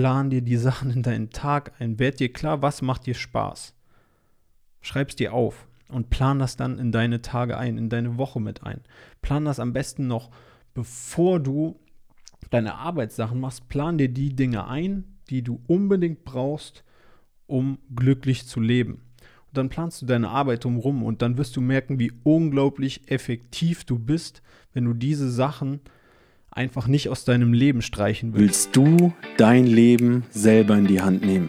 plan dir die Sachen in deinen Tag ein. Werd dir klar, was macht dir Spaß. Schreib's dir auf und plan das dann in deine Tage ein, in deine Woche mit ein. Plan das am besten noch, bevor du deine Arbeitssachen machst. Plan dir die Dinge ein, die du unbedingt brauchst, um glücklich zu leben. Und dann planst du deine Arbeit drumherum und dann wirst du merken, wie unglaublich effektiv du bist, wenn du diese Sachen einfach nicht aus deinem Leben streichen willst. Willst du dein Leben selber in die Hand nehmen?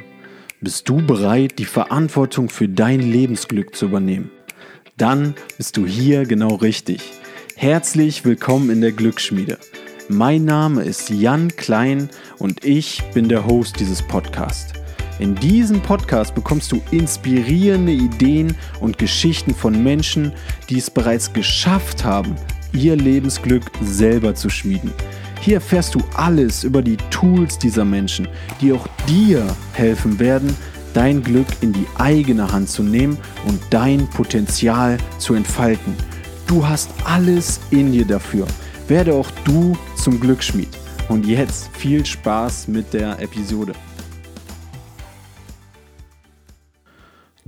Bist du bereit, die Verantwortung für dein Lebensglück zu übernehmen? Dann bist du hier genau richtig. Herzlich willkommen in der Glücksschmiede. Mein Name ist Jan Klein und ich bin der Host dieses Podcasts. In diesem Podcast bekommst du inspirierende Ideen und Geschichten von Menschen, die es bereits geschafft haben, ihr Lebensglück selber zu schmieden. Hier erfährst du alles über die Tools dieser Menschen, die auch dir helfen werden, dein Glück in die eigene Hand zu nehmen und dein Potenzial zu entfalten. Du hast alles in dir dafür. Werde auch du zum Glücksschmied. Und jetzt viel Spaß mit der Episode.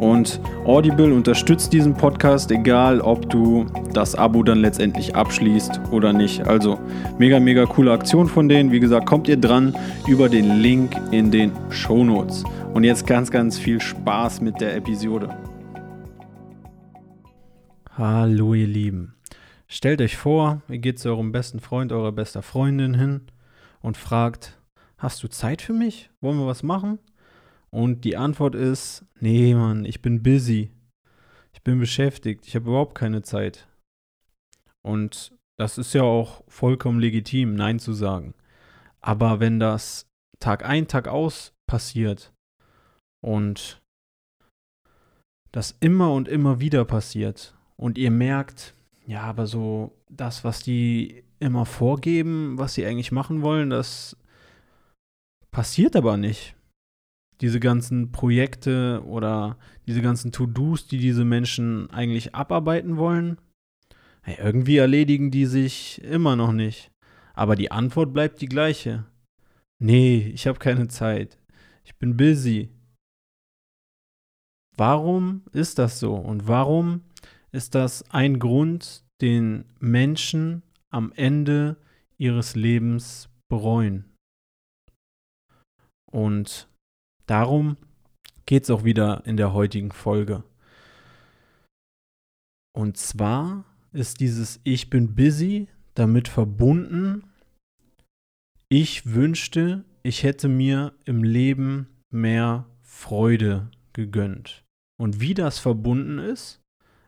Und Audible unterstützt diesen Podcast, egal ob du das Abo dann letztendlich abschließt oder nicht. Also mega, mega coole Aktion von denen. Wie gesagt, kommt ihr dran über den Link in den Show Notes. Und jetzt ganz, ganz viel Spaß mit der Episode. Hallo ihr Lieben. Stellt euch vor, ihr geht zu eurem besten Freund, eurer bester Freundin hin und fragt, hast du Zeit für mich? Wollen wir was machen? Und die Antwort ist, nee, Mann, ich bin busy. Ich bin beschäftigt. Ich habe überhaupt keine Zeit. Und das ist ja auch vollkommen legitim, Nein zu sagen. Aber wenn das Tag ein, Tag aus passiert und das immer und immer wieder passiert und ihr merkt, ja, aber so das, was die immer vorgeben, was sie eigentlich machen wollen, das passiert aber nicht diese ganzen Projekte oder diese ganzen To-Dos, die diese Menschen eigentlich abarbeiten wollen, hey, irgendwie erledigen die sich immer noch nicht. Aber die Antwort bleibt die gleiche. Nee, ich habe keine Zeit. Ich bin busy. Warum ist das so? Und warum ist das ein Grund, den Menschen am Ende ihres Lebens bereuen? Und Darum geht es auch wieder in der heutigen Folge. Und zwar ist dieses Ich bin busy damit verbunden, ich wünschte, ich hätte mir im Leben mehr Freude gegönnt. Und wie das verbunden ist,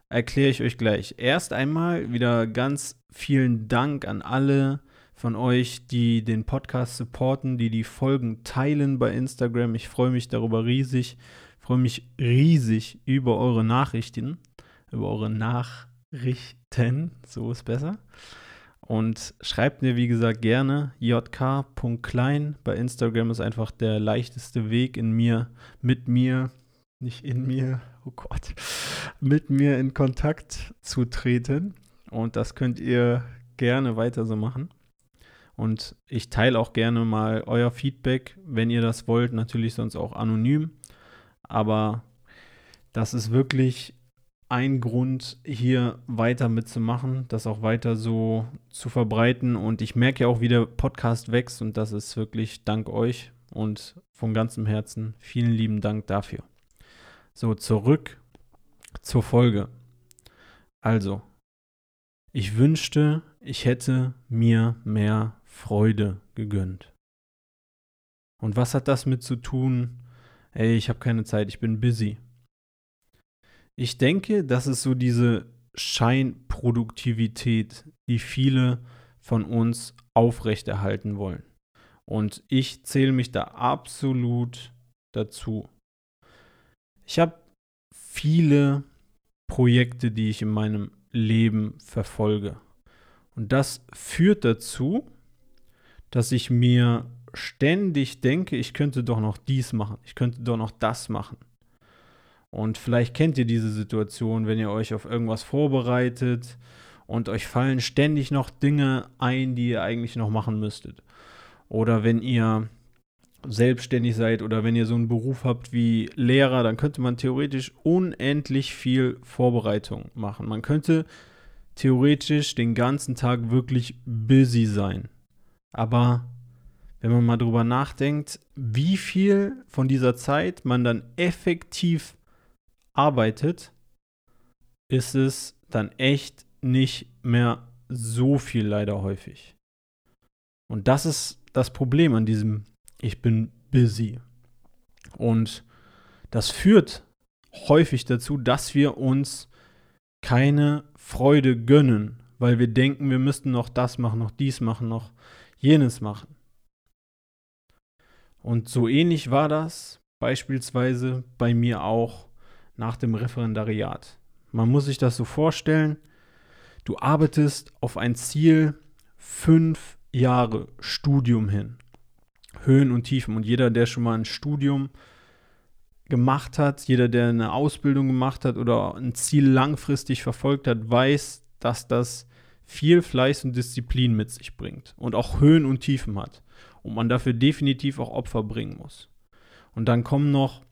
erkläre ich euch gleich. Erst einmal wieder ganz vielen Dank an alle von euch, die den Podcast supporten, die die Folgen teilen bei Instagram. Ich freue mich darüber riesig. Freue mich riesig über eure Nachrichten, über eure Nachrichten, so ist besser. Und schreibt mir, wie gesagt, gerne jk.klein. Bei Instagram ist einfach der leichteste Weg in mir, mit mir, nicht in mir, oh Gott, mit mir in Kontakt zu treten. Und das könnt ihr gerne weiter so machen. Und ich teile auch gerne mal euer Feedback, wenn ihr das wollt, natürlich sonst auch anonym. Aber das ist wirklich ein Grund, hier weiter mitzumachen, das auch weiter so zu verbreiten. Und ich merke ja auch, wie der Podcast wächst und das ist wirklich dank euch und von ganzem Herzen vielen lieben Dank dafür. So, zurück zur Folge. Also, ich wünschte, ich hätte mir mehr Freude gegönnt. Und was hat das mit zu tun? Ey, ich habe keine Zeit, ich bin busy. Ich denke, das ist so diese Scheinproduktivität, die viele von uns aufrechterhalten wollen. Und ich zähle mich da absolut dazu. Ich habe viele Projekte, die ich in meinem Leben verfolge. Und das führt dazu, dass ich mir ständig denke, ich könnte doch noch dies machen, ich könnte doch noch das machen. Und vielleicht kennt ihr diese Situation, wenn ihr euch auf irgendwas vorbereitet und euch fallen ständig noch Dinge ein, die ihr eigentlich noch machen müsstet. Oder wenn ihr selbstständig seid oder wenn ihr so einen Beruf habt wie Lehrer, dann könnte man theoretisch unendlich viel Vorbereitung machen. Man könnte theoretisch den ganzen Tag wirklich busy sein. Aber wenn man mal drüber nachdenkt, wie viel von dieser Zeit man dann effektiv arbeitet, ist es dann echt nicht mehr so viel leider häufig. Und das ist das Problem an diesem Ich bin busy. Und das führt häufig dazu, dass wir uns keine Freude gönnen, weil wir denken, wir müssten noch das machen, noch dies machen, noch jenes machen. Und so ähnlich war das beispielsweise bei mir auch nach dem Referendariat. Man muss sich das so vorstellen, du arbeitest auf ein Ziel fünf Jahre Studium hin. Höhen und Tiefen. Und jeder, der schon mal ein Studium gemacht hat, jeder, der eine Ausbildung gemacht hat oder ein Ziel langfristig verfolgt hat, weiß, dass das viel Fleiß und Disziplin mit sich bringt und auch Höhen und Tiefen hat und man dafür definitiv auch Opfer bringen muss. Und dann kommen noch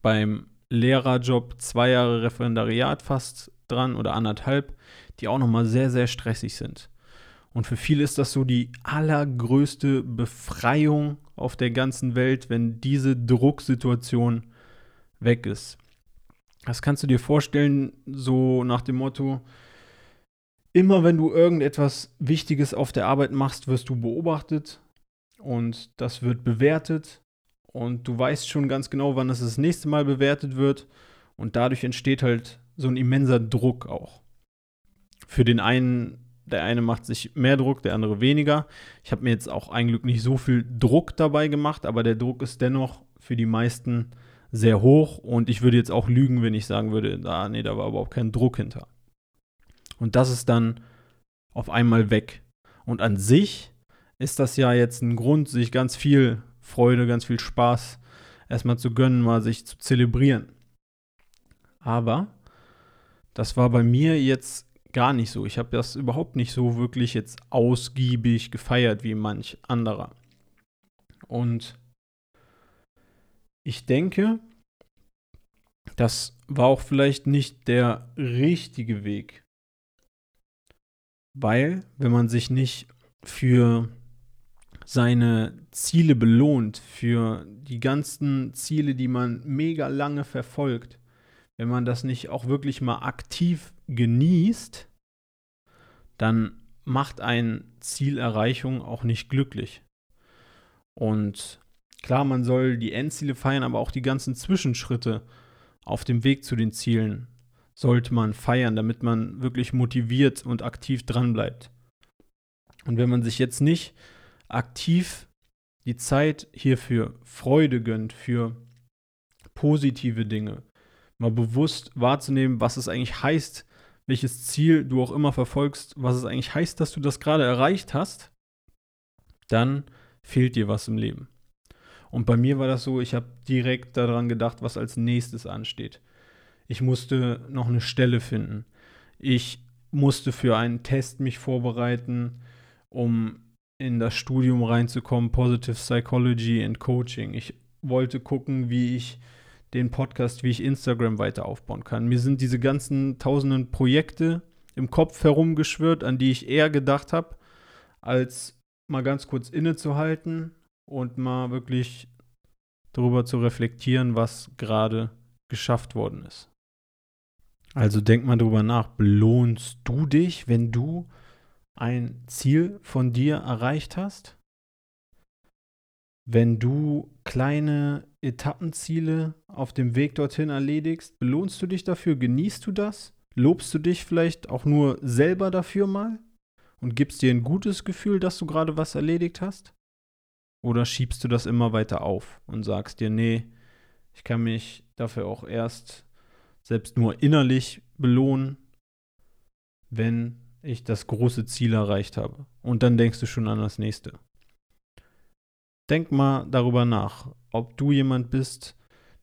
beim Lehrerjob zwei Jahre Referendariat fast dran oder anderthalb, die auch nochmal sehr, sehr stressig sind. Und für viele ist das so die allergrößte Befreiung auf der ganzen Welt, wenn diese Drucksituation weg ist. Das kannst du dir vorstellen, so nach dem Motto, immer wenn du irgendetwas Wichtiges auf der Arbeit machst, wirst du beobachtet und das wird bewertet und du weißt schon ganz genau, wann es das nächste Mal bewertet wird und dadurch entsteht halt so ein immenser Druck auch. Für den einen, der eine macht sich mehr Druck, der andere weniger. Ich habe mir jetzt auch ein Glück nicht so viel Druck dabei gemacht, aber der Druck ist dennoch für die meisten sehr hoch und ich würde jetzt auch lügen, wenn ich sagen würde, ah, nee, da war überhaupt kein Druck hinter. Und das ist dann auf einmal weg. Und an sich ist das ja jetzt ein Grund, sich ganz viel Freude, ganz viel Spaß erstmal zu gönnen, mal sich zu zelebrieren. Aber das war bei mir jetzt gar nicht so. Ich habe das überhaupt nicht so wirklich jetzt ausgiebig gefeiert wie manch anderer. Und ich denke, das war auch vielleicht nicht der richtige Weg. Weil, wenn man sich nicht für seine Ziele belohnt, für die ganzen Ziele, die man mega lange verfolgt, wenn man das nicht auch wirklich mal aktiv genießt, dann macht ein Zielerreichung auch nicht glücklich. Und klar, man soll die Endziele feiern, aber auch die ganzen Zwischenschritte auf dem Weg zu den Zielen sollte man feiern, damit man wirklich motiviert und aktiv dranbleibt. Und wenn man sich jetzt nicht aktiv die Zeit hier für Freude gönnt, für positive Dinge, mal bewusst wahrzunehmen, was es eigentlich heißt, welches Ziel du auch immer verfolgst, was es eigentlich heißt, dass du das gerade erreicht hast, dann fehlt dir was im Leben. Und bei mir war das so, ich habe direkt daran gedacht, was als nächstes ansteht. Ich musste noch eine Stelle finden. Ich musste für einen Test mich vorbereiten, um in das Studium reinzukommen, Positive Psychology and Coaching. Ich wollte gucken, wie ich den Podcast, wie ich Instagram weiter aufbauen kann. Mir sind diese ganzen tausenden Projekte im Kopf herumgeschwört, an die ich eher gedacht habe, als mal ganz kurz innezuhalten und mal wirklich darüber zu reflektieren, was gerade geschafft worden ist. Also denk mal drüber nach, belohnst du dich, wenn du ein Ziel von dir erreicht hast? Wenn du kleine Etappenziele auf dem Weg dorthin erledigst, belohnst du dich dafür? Genießt du das? Lobst du dich vielleicht auch nur selber dafür mal? Und gibst dir ein gutes Gefühl, dass du gerade was erledigt hast? Oder schiebst du das immer weiter auf und sagst dir, nee, ich kann mich dafür auch erst selbst nur innerlich belohnen, wenn ich das große Ziel erreicht habe. Und dann denkst du schon an das nächste. Denk mal darüber nach, ob du jemand bist,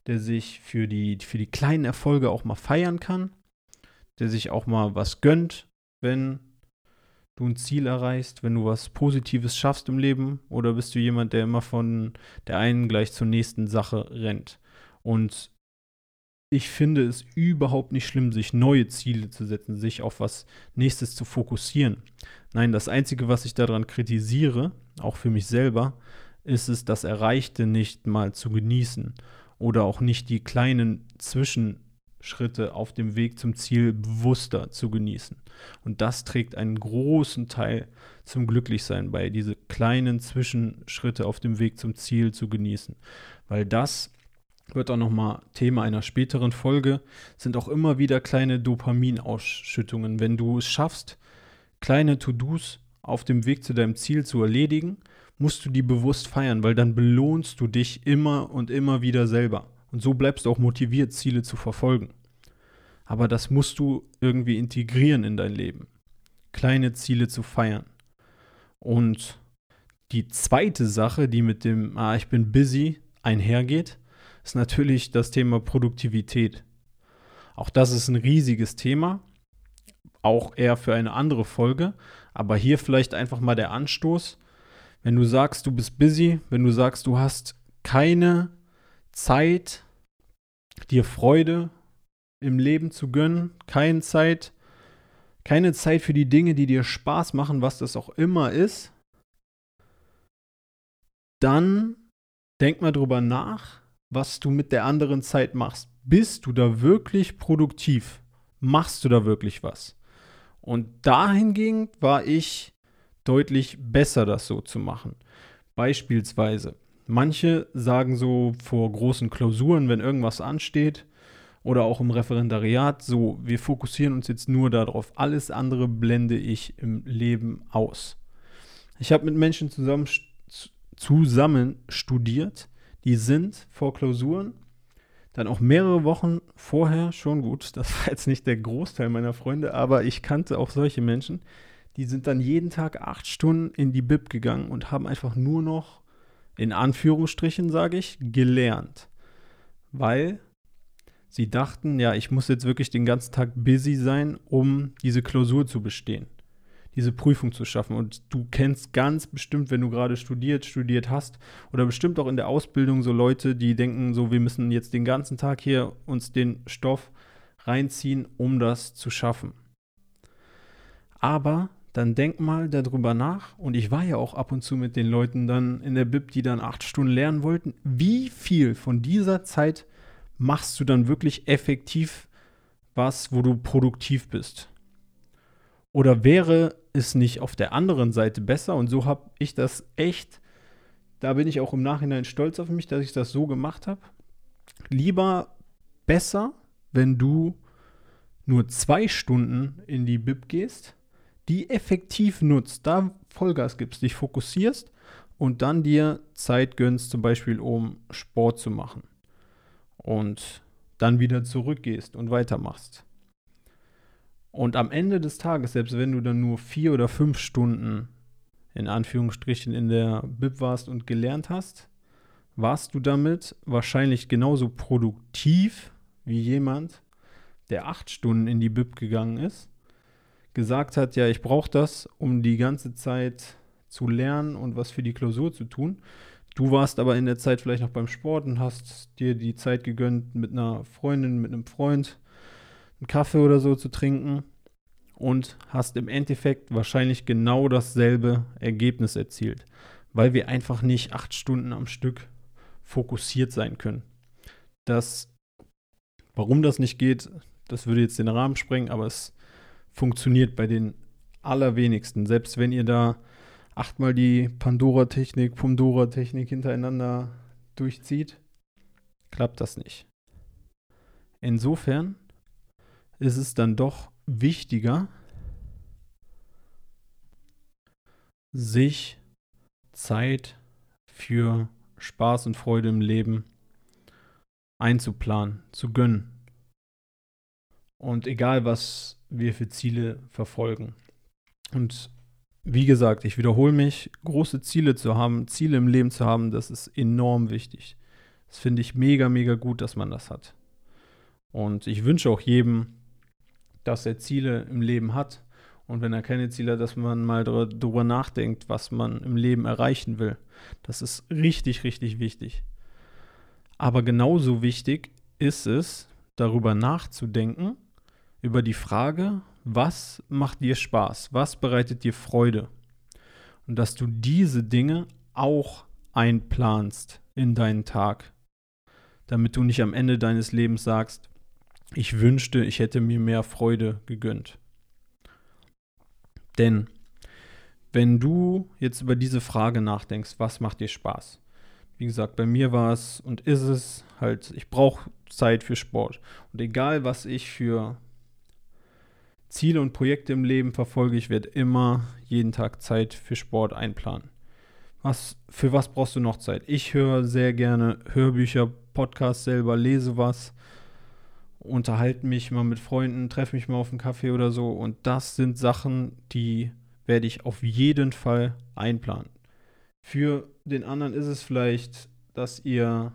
der sich für die, für die kleinen Erfolge auch mal feiern kann, der sich auch mal was gönnt, wenn du ein Ziel erreichst, wenn du was Positives schaffst im Leben, oder bist du jemand, der immer von der einen gleich zur nächsten Sache rennt? Und ich finde es überhaupt nicht schlimm, sich neue Ziele zu setzen, sich auf was Nächstes zu fokussieren. Nein, das Einzige, was ich daran kritisiere, auch für mich selber, ist es, das Erreichte nicht mal zu genießen oder auch nicht die kleinen Zwischenschritte auf dem Weg zum Ziel bewusster zu genießen. Und das trägt einen großen Teil zum Glücklichsein bei, diese kleinen Zwischenschritte auf dem Weg zum Ziel zu genießen. Weil das wird auch nochmal Thema einer späteren Folge, sind auch immer wieder kleine Dopaminausschüttungen. Wenn du es schaffst, kleine To-Dos auf dem Weg zu deinem Ziel zu erledigen, musst du die bewusst feiern, weil dann belohnst du dich immer und immer wieder selber. Und so bleibst du auch motiviert, Ziele zu verfolgen. Aber das musst du irgendwie integrieren in dein Leben. Kleine Ziele zu feiern. Und die zweite Sache, die mit dem, ah, ich bin busy einhergeht, ist natürlich das Thema Produktivität. Auch das ist ein riesiges Thema, auch eher für eine andere Folge, aber hier vielleicht einfach mal der Anstoß. Wenn du sagst, du bist busy, wenn du sagst, du hast keine Zeit, dir Freude im Leben zu gönnen, keine Zeit, keine Zeit für die Dinge, die dir Spaß machen, was das auch immer ist, dann denk mal drüber nach, was du mit der anderen Zeit machst. Bist du da wirklich produktiv? Machst du da wirklich was? Und dahingehend war ich deutlich besser, das so zu machen. Beispielsweise, manche sagen so vor großen Klausuren, wenn irgendwas ansteht, oder auch im Referendariat, so, wir fokussieren uns jetzt nur darauf. Alles andere blende ich im Leben aus. Ich habe mit Menschen zusammen, zusammen studiert, die sind vor Klausuren dann auch mehrere Wochen vorher schon gut. Das war jetzt nicht der Großteil meiner Freunde, aber ich kannte auch solche Menschen, die sind dann jeden Tag acht Stunden in die Bib gegangen und haben einfach nur noch, in Anführungsstrichen sage ich, gelernt. Weil sie dachten, ja, ich muss jetzt wirklich den ganzen Tag busy sein, um diese Klausur zu bestehen diese Prüfung zu schaffen. Und du kennst ganz bestimmt, wenn du gerade studiert, studiert hast, oder bestimmt auch in der Ausbildung so Leute, die denken, so, wir müssen jetzt den ganzen Tag hier uns den Stoff reinziehen, um das zu schaffen. Aber dann denk mal darüber nach, und ich war ja auch ab und zu mit den Leuten dann in der Bib, die dann acht Stunden lernen wollten, wie viel von dieser Zeit machst du dann wirklich effektiv was, wo du produktiv bist? Oder wäre es nicht auf der anderen Seite besser? Und so habe ich das echt, da bin ich auch im Nachhinein stolz auf mich, dass ich das so gemacht habe. Lieber besser, wenn du nur zwei Stunden in die Bib gehst, die effektiv nutzt, da Vollgas gibst, dich fokussierst und dann dir Zeit gönnst, zum Beispiel um Sport zu machen und dann wieder zurückgehst und weitermachst. Und am Ende des Tages, selbst wenn du dann nur vier oder fünf Stunden in Anführungsstrichen in der Bib warst und gelernt hast, warst du damit wahrscheinlich genauso produktiv wie jemand, der acht Stunden in die Bib gegangen ist, gesagt hat, ja, ich brauche das, um die ganze Zeit zu lernen und was für die Klausur zu tun. Du warst aber in der Zeit vielleicht noch beim Sport und hast dir die Zeit gegönnt, mit einer Freundin, mit einem Freund einen Kaffee oder so zu trinken und hast im Endeffekt wahrscheinlich genau dasselbe Ergebnis erzielt, weil wir einfach nicht acht Stunden am Stück fokussiert sein können. Das, warum das nicht geht, das würde jetzt den Rahmen sprengen, aber es funktioniert bei den allerwenigsten. Selbst wenn ihr da achtmal die Pandora-Technik, Pomdora-Technik hintereinander durchzieht, klappt das nicht. Insofern ist es dann doch wichtiger, sich Zeit für Spaß und Freude im Leben einzuplanen, zu gönnen. Und egal, was wir für Ziele verfolgen. Und wie gesagt, ich wiederhole mich, große Ziele zu haben, Ziele im Leben zu haben, das ist enorm wichtig. Das finde ich mega, mega gut, dass man das hat. Und ich wünsche auch jedem, dass er Ziele im Leben hat. Und wenn er keine Ziele hat, dass man mal darüber nachdenkt, was man im Leben erreichen will. Das ist richtig, richtig wichtig. Aber genauso wichtig ist es, darüber nachzudenken, über die Frage, was macht dir Spaß, was bereitet dir Freude. Und dass du diese Dinge auch einplanst in deinen Tag, damit du nicht am Ende deines Lebens sagst, ich wünschte, ich hätte mir mehr Freude gegönnt. Denn wenn du jetzt über diese Frage nachdenkst, was macht dir Spaß? Wie gesagt, bei mir war es und ist es halt, ich brauche Zeit für Sport. Und egal, was ich für Ziele und Projekte im Leben verfolge, ich werde immer jeden Tag Zeit für Sport einplanen. Was, für was brauchst du noch Zeit? Ich höre sehr gerne Hörbücher, Podcasts selber, lese was unterhalte mich mal mit Freunden, treffe mich mal auf einen Kaffee oder so. Und das sind Sachen, die werde ich auf jeden Fall einplanen. Für den anderen ist es vielleicht, dass ihr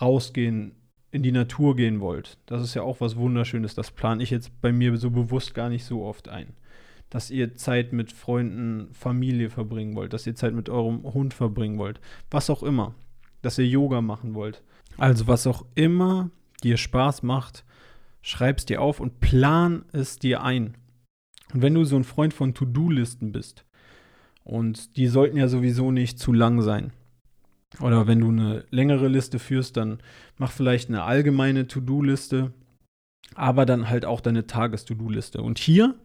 rausgehen, in die Natur gehen wollt. Das ist ja auch was Wunderschönes. Das plane ich jetzt bei mir so bewusst gar nicht so oft ein. Dass ihr Zeit mit Freunden, Familie verbringen wollt, dass ihr Zeit mit eurem Hund verbringen wollt. Was auch immer. Dass ihr Yoga machen wollt. Also was auch immer dir Spaß macht, schreib es dir auf und plan es dir ein. Und wenn du so ein Freund von To-Do-Listen bist, und die sollten ja sowieso nicht zu lang sein. Oder wenn du eine längere Liste führst, dann mach vielleicht eine allgemeine To-Do-Liste, aber dann halt auch deine Tages-To-Do-Liste. Und hier,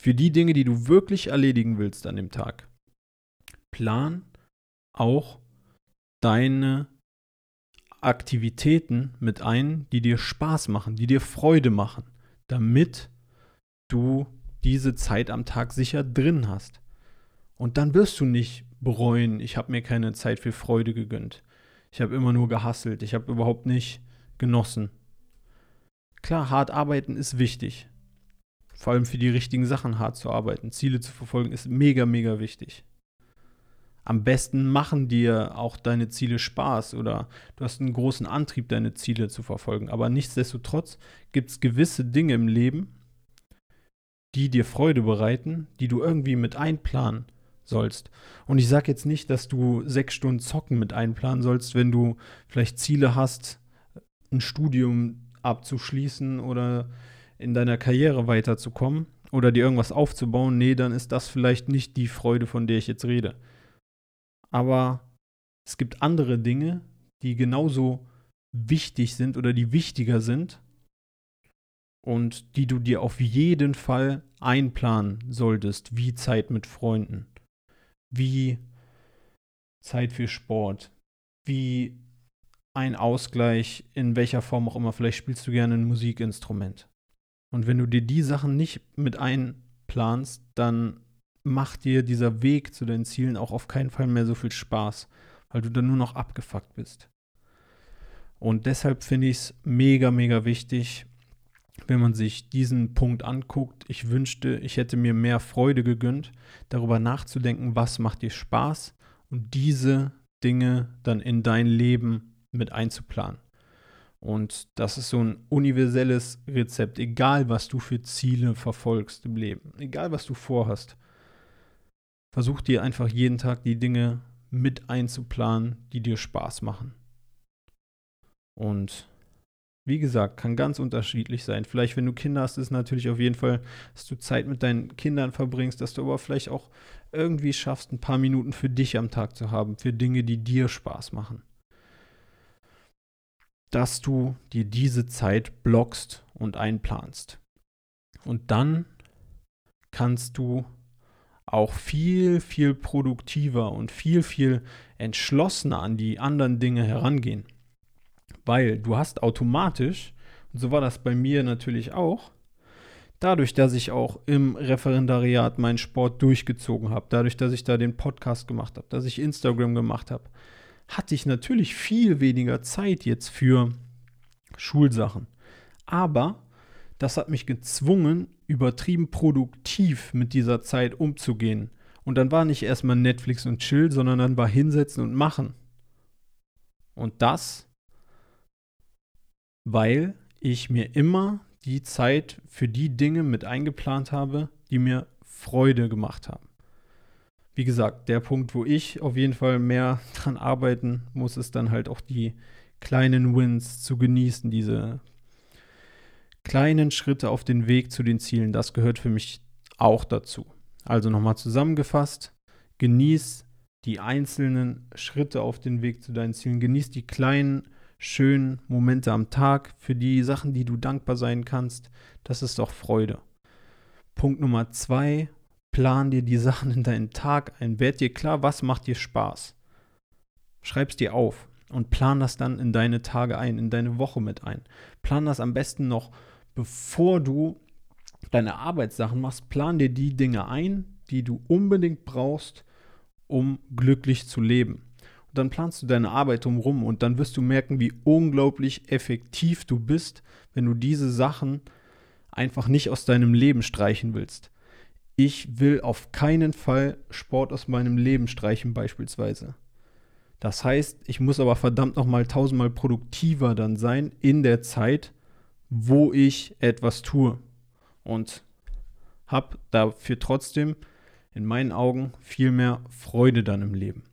für die Dinge, die du wirklich erledigen willst an dem Tag, plan auch deine Aktivitäten mit ein, die dir Spaß machen, die dir Freude machen, damit du diese Zeit am Tag sicher drin hast. Und dann wirst du nicht bereuen, ich habe mir keine Zeit für Freude gegönnt. Ich habe immer nur gehasselt, ich habe überhaupt nicht genossen. Klar, hart arbeiten ist wichtig. Vor allem für die richtigen Sachen hart zu arbeiten, Ziele zu verfolgen, ist mega, mega wichtig am besten machen dir auch deine Ziele Spaß oder du hast einen großen Antrieb, deine Ziele zu verfolgen. Aber nichtsdestotrotz gibt es gewisse Dinge im Leben, die dir Freude bereiten, die du irgendwie mit einplanen sollst. Und ich sage jetzt nicht, dass du sechs Stunden Zocken mit einplanen sollst, wenn du vielleicht Ziele hast, ein Studium abzuschließen oder in deiner Karriere weiterzukommen oder dir irgendwas aufzubauen. Nee, dann ist das vielleicht nicht die Freude, von der ich jetzt rede aber es gibt andere Dinge, die genauso wichtig sind oder die wichtiger sind und die du dir auf jeden Fall einplanen solltest, wie Zeit mit Freunden, wie Zeit für Sport, wie ein Ausgleich, in welcher Form auch immer. Vielleicht spielst du gerne ein Musikinstrument. Und wenn du dir die Sachen nicht mit ein einplanst, dann macht dir dieser Weg zu deinen Zielen auch auf keinen Fall mehr so viel Spaß, weil du dann nur noch abgefuckt bist. Und deshalb finde ich es mega, mega wichtig, wenn man sich diesen Punkt anguckt. Ich wünschte, ich hätte mir mehr Freude gegönnt, darüber nachzudenken, was macht dir Spaß und diese Dinge dann in dein Leben mit einzuplanen. Und das ist so ein universelles Rezept, egal was du für Ziele verfolgst im Leben, egal was du vorhast. Versuch dir einfach jeden Tag die Dinge mit einzuplanen, die dir Spaß machen. Und wie gesagt, kann ganz unterschiedlich sein. Vielleicht, wenn du Kinder hast, ist natürlich auf jeden Fall, dass du Zeit mit deinen Kindern verbringst, dass du aber vielleicht auch irgendwie schaffst, ein paar Minuten für dich am Tag zu haben, für Dinge, die dir Spaß machen. Dass du dir diese Zeit blockst und einplanst. Und dann kannst du auch viel, viel produktiver und viel, viel entschlossener an die anderen Dinge herangehen weil du hast automatisch, und so war das bei mir natürlich auch, dadurch, dass ich auch im Referendariat meinen Sport durchgezogen habe, dadurch, dass ich da den Podcast gemacht habe, dass ich Instagram gemacht habe, hatte ich natürlich viel weniger Zeit jetzt für Schulsachen. Aber das hat mich gezwungen, übertrieben produktiv mit dieser Zeit umzugehen. Und dann war nicht erstmal Netflix und Chill, sondern dann war hinsetzen und machen. Und das weil ich mir immer die Zeit für die Dinge mit eingeplant habe, die mir Freude gemacht haben. Wie gesagt, der Punkt, wo ich auf jeden Fall mehr dran arbeiten muss, ist dann halt auch die kleinen Wins zu genießen, diese kleinen Schritte auf den Weg zu den Zielen. Das gehört für mich auch dazu. Also nochmal zusammengefasst, genieß die einzelnen Schritte auf den Weg zu deinen Zielen, genieß die kleinen schönen Momente am Tag, für die Sachen, die du dankbar sein kannst. Das ist doch Freude. Punkt Nummer zwei, plan dir die Sachen in deinen Tag ein. Werd dir klar, was macht dir Spaß. Schreib's dir auf und plan das dann in deine Tage ein, in deine Woche mit ein. Plan das am besten noch, bevor du deine Arbeitssachen machst. Plan dir die Dinge ein, die du unbedingt brauchst, um glücklich zu leben dann planst du deine Arbeit drumherum und dann wirst du merken, wie unglaublich effektiv du bist, wenn du diese Sachen einfach nicht aus deinem Leben streichen willst. Ich will auf keinen Fall Sport aus meinem Leben streichen beispielsweise. Das heißt, ich muss aber verdammt nochmal tausendmal produktiver dann sein in der Zeit, wo ich etwas tue. Und habe dafür trotzdem in meinen Augen viel mehr Freude dann im Leben.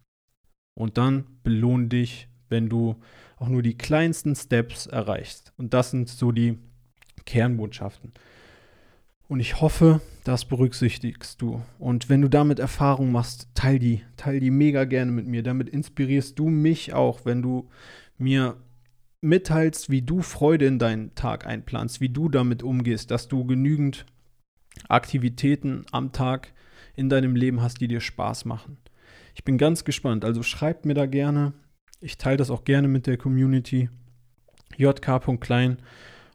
Und dann belohn dich, wenn du auch nur die kleinsten Steps erreichst. Und das sind so die Kernbotschaften. Und ich hoffe, das berücksichtigst du. Und wenn du damit Erfahrung machst, teil die, teil die mega gerne mit mir. Damit inspirierst du mich auch, wenn du mir mitteilst, wie du Freude in deinen Tag einplanst, wie du damit umgehst, dass du genügend Aktivitäten am Tag in deinem Leben hast, die dir Spaß machen. Ich bin ganz gespannt. Also schreibt mir da gerne. Ich teile das auch gerne mit der Community. jk.klein.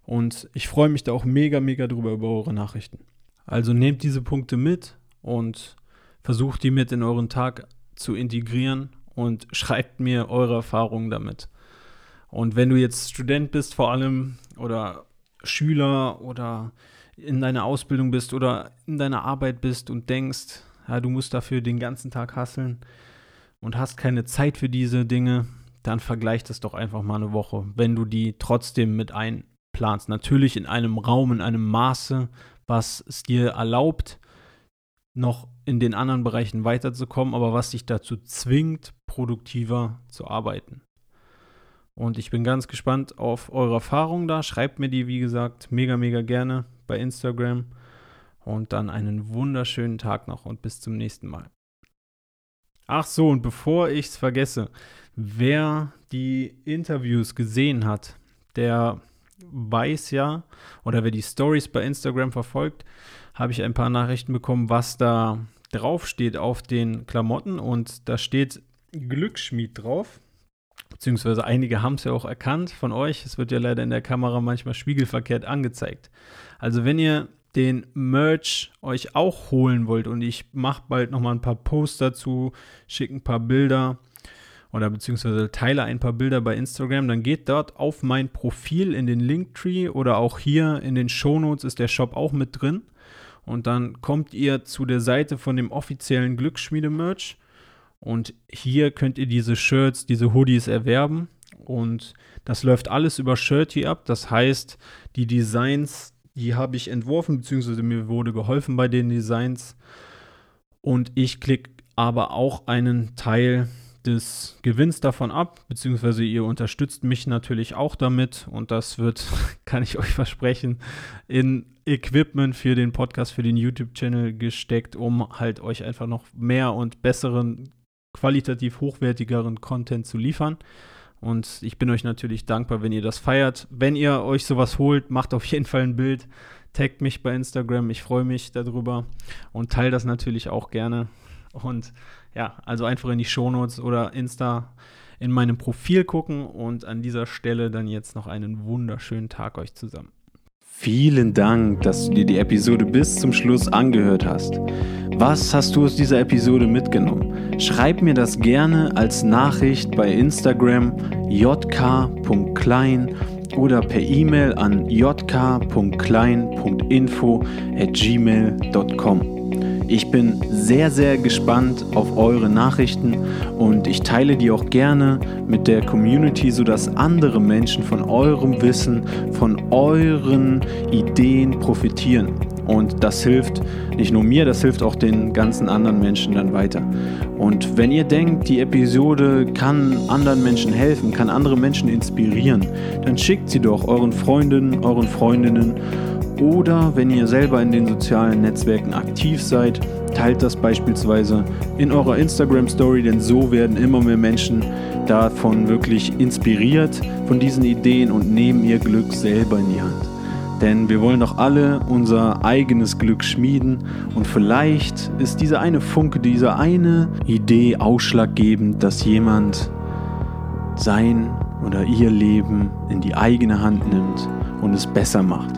Und ich freue mich da auch mega, mega drüber über eure Nachrichten. Also nehmt diese Punkte mit und versucht die mit in euren Tag zu integrieren und schreibt mir eure Erfahrungen damit. Und wenn du jetzt Student bist vor allem oder Schüler oder in deiner Ausbildung bist oder in deiner Arbeit bist und denkst, ja, du musst dafür den ganzen Tag hasseln und hast keine Zeit für diese Dinge, dann vergleich das doch einfach mal eine Woche, wenn du die trotzdem mit einplanst. Natürlich in einem Raum, in einem Maße, was es dir erlaubt, noch in den anderen Bereichen weiterzukommen, aber was dich dazu zwingt, produktiver zu arbeiten. Und ich bin ganz gespannt auf eure Erfahrungen da. Schreibt mir die, wie gesagt, mega, mega gerne bei Instagram. Und dann einen wunderschönen Tag noch und bis zum nächsten Mal. Ach so, und bevor ich es vergesse, wer die Interviews gesehen hat, der weiß ja, oder wer die Stories bei Instagram verfolgt, habe ich ein paar Nachrichten bekommen, was da draufsteht auf den Klamotten. Und da steht Glücksschmied drauf. Beziehungsweise einige haben es ja auch erkannt von euch. Es wird ja leider in der Kamera manchmal spiegelverkehrt angezeigt. Also wenn ihr den Merch euch auch holen wollt und ich mache bald nochmal ein paar Posts dazu, schicke ein paar Bilder oder beziehungsweise teile ein paar Bilder bei Instagram, dann geht dort auf mein Profil in den Linktree oder auch hier in den Shownotes ist der Shop auch mit drin. Und dann kommt ihr zu der Seite von dem offiziellen Glücksschmiede-Merch. Und hier könnt ihr diese Shirts, diese Hoodies erwerben. Und das läuft alles über Shirty ab. Das heißt, die Designs, die habe ich entworfen, beziehungsweise mir wurde geholfen bei den Designs. Und ich klicke aber auch einen Teil des Gewinns davon ab, beziehungsweise ihr unterstützt mich natürlich auch damit und das wird, kann ich euch versprechen, in Equipment für den Podcast, für den YouTube-Channel gesteckt, um halt euch einfach noch mehr und besseren, qualitativ hochwertigeren Content zu liefern. Und ich bin euch natürlich dankbar, wenn ihr das feiert. Wenn ihr euch sowas holt, macht auf jeden Fall ein Bild, taggt mich bei Instagram, ich freue mich darüber und teile das natürlich auch gerne. Und ja, also einfach in die Shownotes oder Insta in meinem Profil gucken und an dieser Stelle dann jetzt noch einen wunderschönen Tag euch zusammen. Vielen Dank, dass du dir die Episode bis zum Schluss angehört hast. Was hast du aus dieser Episode mitgenommen? Schreib mir das gerne als Nachricht bei Instagram jk.klein oder per E-Mail an jk.klein.info at gmail.com. Ich bin sehr, sehr gespannt auf eure Nachrichten und ich teile die auch gerne mit der Community, sodass andere Menschen von eurem Wissen, von euren Ideen profitieren. Und das hilft nicht nur mir, das hilft auch den ganzen anderen Menschen dann weiter. Und wenn ihr denkt, die Episode kann anderen Menschen helfen, kann andere Menschen inspirieren, dann schickt sie doch euren Freundinnen, euren Freundinnen oder wenn ihr selber in den sozialen Netzwerken aktiv seid, teilt das beispielsweise in eurer Instagram Story, denn so werden immer mehr Menschen davon wirklich inspiriert von diesen Ideen und nehmen ihr Glück selber in die Hand. Denn wir wollen doch alle unser eigenes Glück schmieden und vielleicht ist diese eine Funke, diese eine Idee ausschlaggebend, dass jemand sein oder ihr Leben in die eigene Hand nimmt und es besser macht